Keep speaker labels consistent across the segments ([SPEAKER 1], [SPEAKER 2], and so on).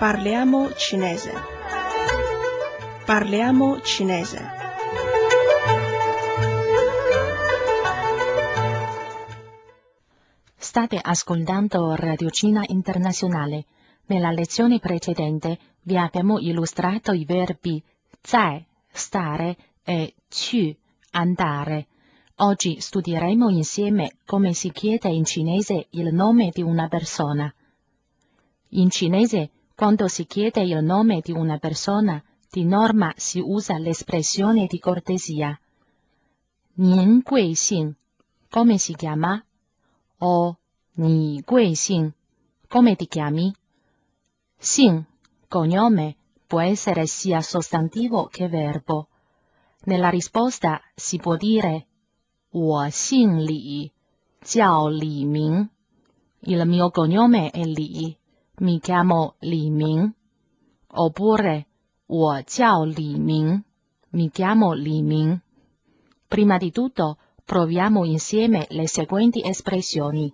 [SPEAKER 1] Parliamo cinese. Parliamo cinese.
[SPEAKER 2] State ascoltando Radio Cina Internazionale. Nella lezione precedente vi abbiamo illustrato i verbi zai, stare e ci, andare. Oggi studieremo insieme come si chiede in cinese il nome di una persona. In cinese, quando si chiede il nome di una persona, di norma si usa l'espressione di cortesia. Nin Gui Xin, come si chiama? O Ni Gui Xin, come ti chiami? Xin, cognome, può essere sia sostantivo che verbo. Nella risposta si può dire 我姓李，叫李明。Il mio cognome è Li, mi chiamo Li Ming. Oppure 我叫李明，mi chiamo Li Ming. Prima di tutto proviamo insieme le seguenti espressioni.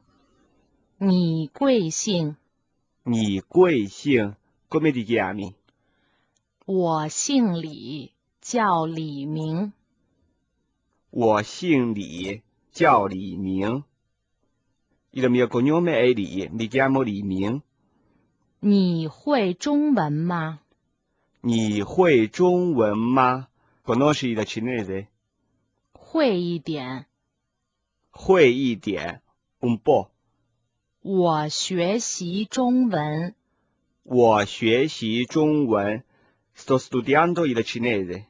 [SPEAKER 2] 你贵姓？
[SPEAKER 3] 你贵姓？Come ti chiami？
[SPEAKER 2] 我姓李，叫李明。
[SPEAKER 3] 我姓李，叫李明。Il mio cognome è Li, mi chiamo Li Ming.
[SPEAKER 2] 你会中文吗？
[SPEAKER 3] 你会中文吗？Conosci il cinese？
[SPEAKER 2] 会一点。
[SPEAKER 3] 会一点，un po。
[SPEAKER 2] 我学习中文。
[SPEAKER 3] 我学习中文，sto studiando il cinese。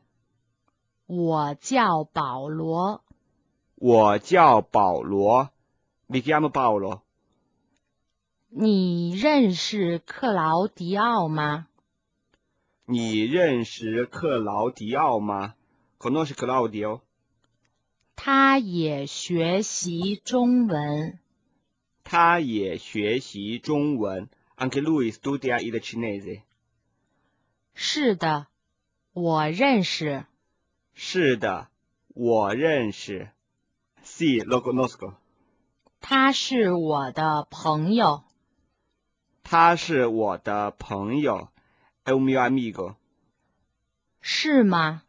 [SPEAKER 2] 我叫保罗。
[SPEAKER 3] 我叫保罗，mi chiamo Paolo。
[SPEAKER 2] 你认识克劳迪奥吗？
[SPEAKER 3] 你认识克劳迪奥吗？Conosci Claudio？
[SPEAKER 2] 他也学习中文。
[SPEAKER 3] 他也学习中文，anche lui studia il cinese。
[SPEAKER 2] 是的，我认识。
[SPEAKER 3] 是的，我认识。Sì, lo conosco。
[SPEAKER 2] 他是我的朋友。
[SPEAKER 3] 他是我的朋友 amigo。
[SPEAKER 2] 是吗？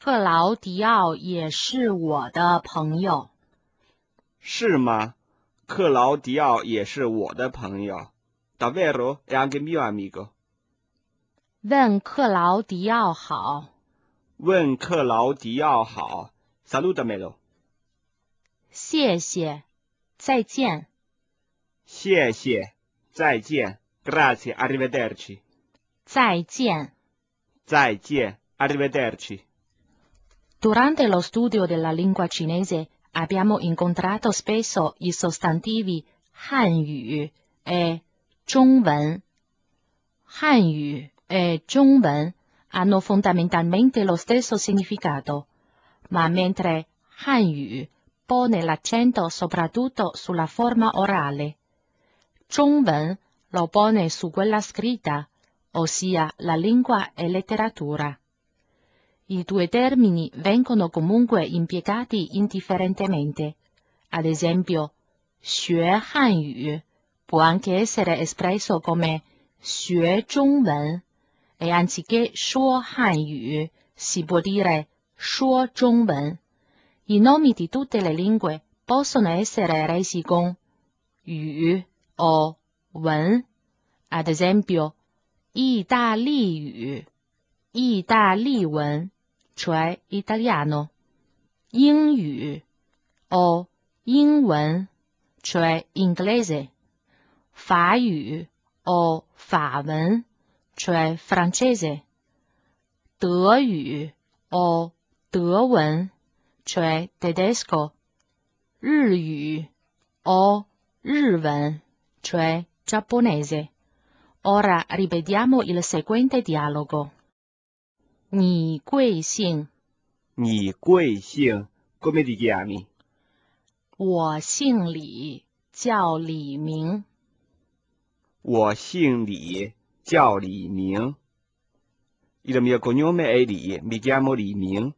[SPEAKER 2] 克劳迪奥也是我的朋友。
[SPEAKER 3] 是吗？克劳迪奥也是我的朋友。Davvero è anche mio amico。
[SPEAKER 2] 问克劳迪奥好。
[SPEAKER 3] 问克劳迪奥好，Salutamelo。
[SPEAKER 2] 谢谢，再见。
[SPEAKER 3] 谢谢，再见，Grazie, arrivederci。
[SPEAKER 2] 再见。
[SPEAKER 3] 再见，arrivederci。
[SPEAKER 2] Durante lo studio della lingua cinese abbiamo incontrato spesso i sostantivi 汉语 e 中文。汉语 e 中文 hanno fondamentalmente lo stesso significato, ma mentre Hanyu pone l'accento soprattutto sulla forma orale, Zhongwen lo pone su quella scritta, ossia la lingua e letteratura. I due termini vengono comunque impiegati indifferentemente. Ad esempio, 学汉语 può anche essere espresso come 学中文 e anziché 说汉语 si può dire 说中文。I nomi di tutte le lingue possono essere resi con 语 o 文。Ad esempio, 意大利语，意大利文，cioè italiano。英语 o 英文，cioè inglese。法语 o 法文。cioè francese, 德语 o 德文 cioè tedesco, 日语 o 日文 cioè giapponese. Ora ripetiamo il seguente dialogo. 你贵姓？
[SPEAKER 3] 你贵姓？Come ti chiami？
[SPEAKER 2] 我姓李，叫李明。
[SPEAKER 3] 我姓李。叫李明。Il mio cognome è Li, mi chiamo Li Ming。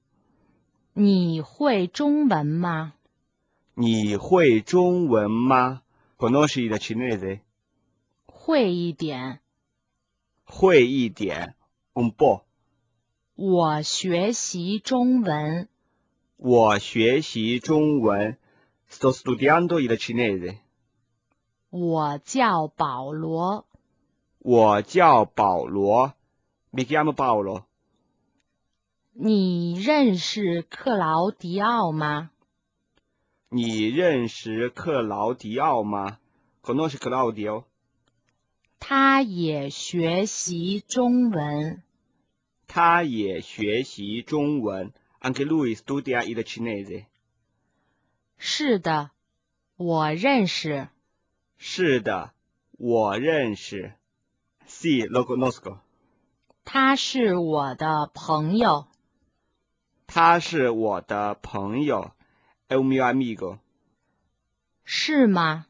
[SPEAKER 2] 你会中文吗？
[SPEAKER 3] 你会中文吗 ？Conosci il cinese？
[SPEAKER 2] 会一点。
[SPEAKER 3] 会一点，un po。
[SPEAKER 2] 我学习中文。
[SPEAKER 3] 我学习中文，sto studiando il cinese。
[SPEAKER 2] 我叫保罗。
[SPEAKER 3] 我叫保罗，mi chiamo Paolo。
[SPEAKER 2] 你认识克劳迪奥吗？
[SPEAKER 3] 你认识克劳迪奥吗？Conosce Claudio？
[SPEAKER 2] 他也学习中文。
[SPEAKER 3] 他也学习中文，anche lui studia il cinese。
[SPEAKER 2] 是的，我认识。
[SPEAKER 3] 是的，我认识。Si lo conosco。
[SPEAKER 2] 他是我的朋友。
[SPEAKER 3] 他是我的朋友，è un mio amigo。
[SPEAKER 2] 是吗？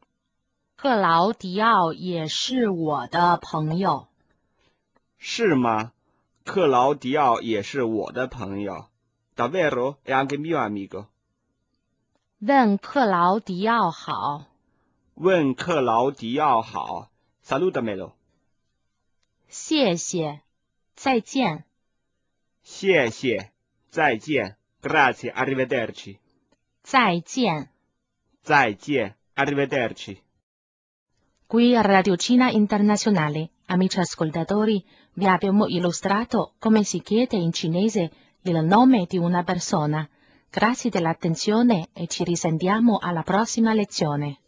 [SPEAKER 2] 克劳迪奥也是我的朋友。
[SPEAKER 3] 是吗？克劳迪奥也是我的朋友。Davvero è anche mio amigo。
[SPEAKER 2] 问克劳迪奥好。
[SPEAKER 3] 问克劳迪奥好。Saludamelo。
[SPEAKER 2] 谢谢，再见。
[SPEAKER 3] 谢谢，再见。Grazie, arrivederci。
[SPEAKER 2] 再见。
[SPEAKER 3] 再见，
[SPEAKER 2] arrivederci。Qui a Radio Cina Internazionale, amici ascoltatori, vi abbiamo illustrato come si chiede in cinese il nome di una persona. Grazie dell'attenzione e ci risentiamo alla prossima lezione.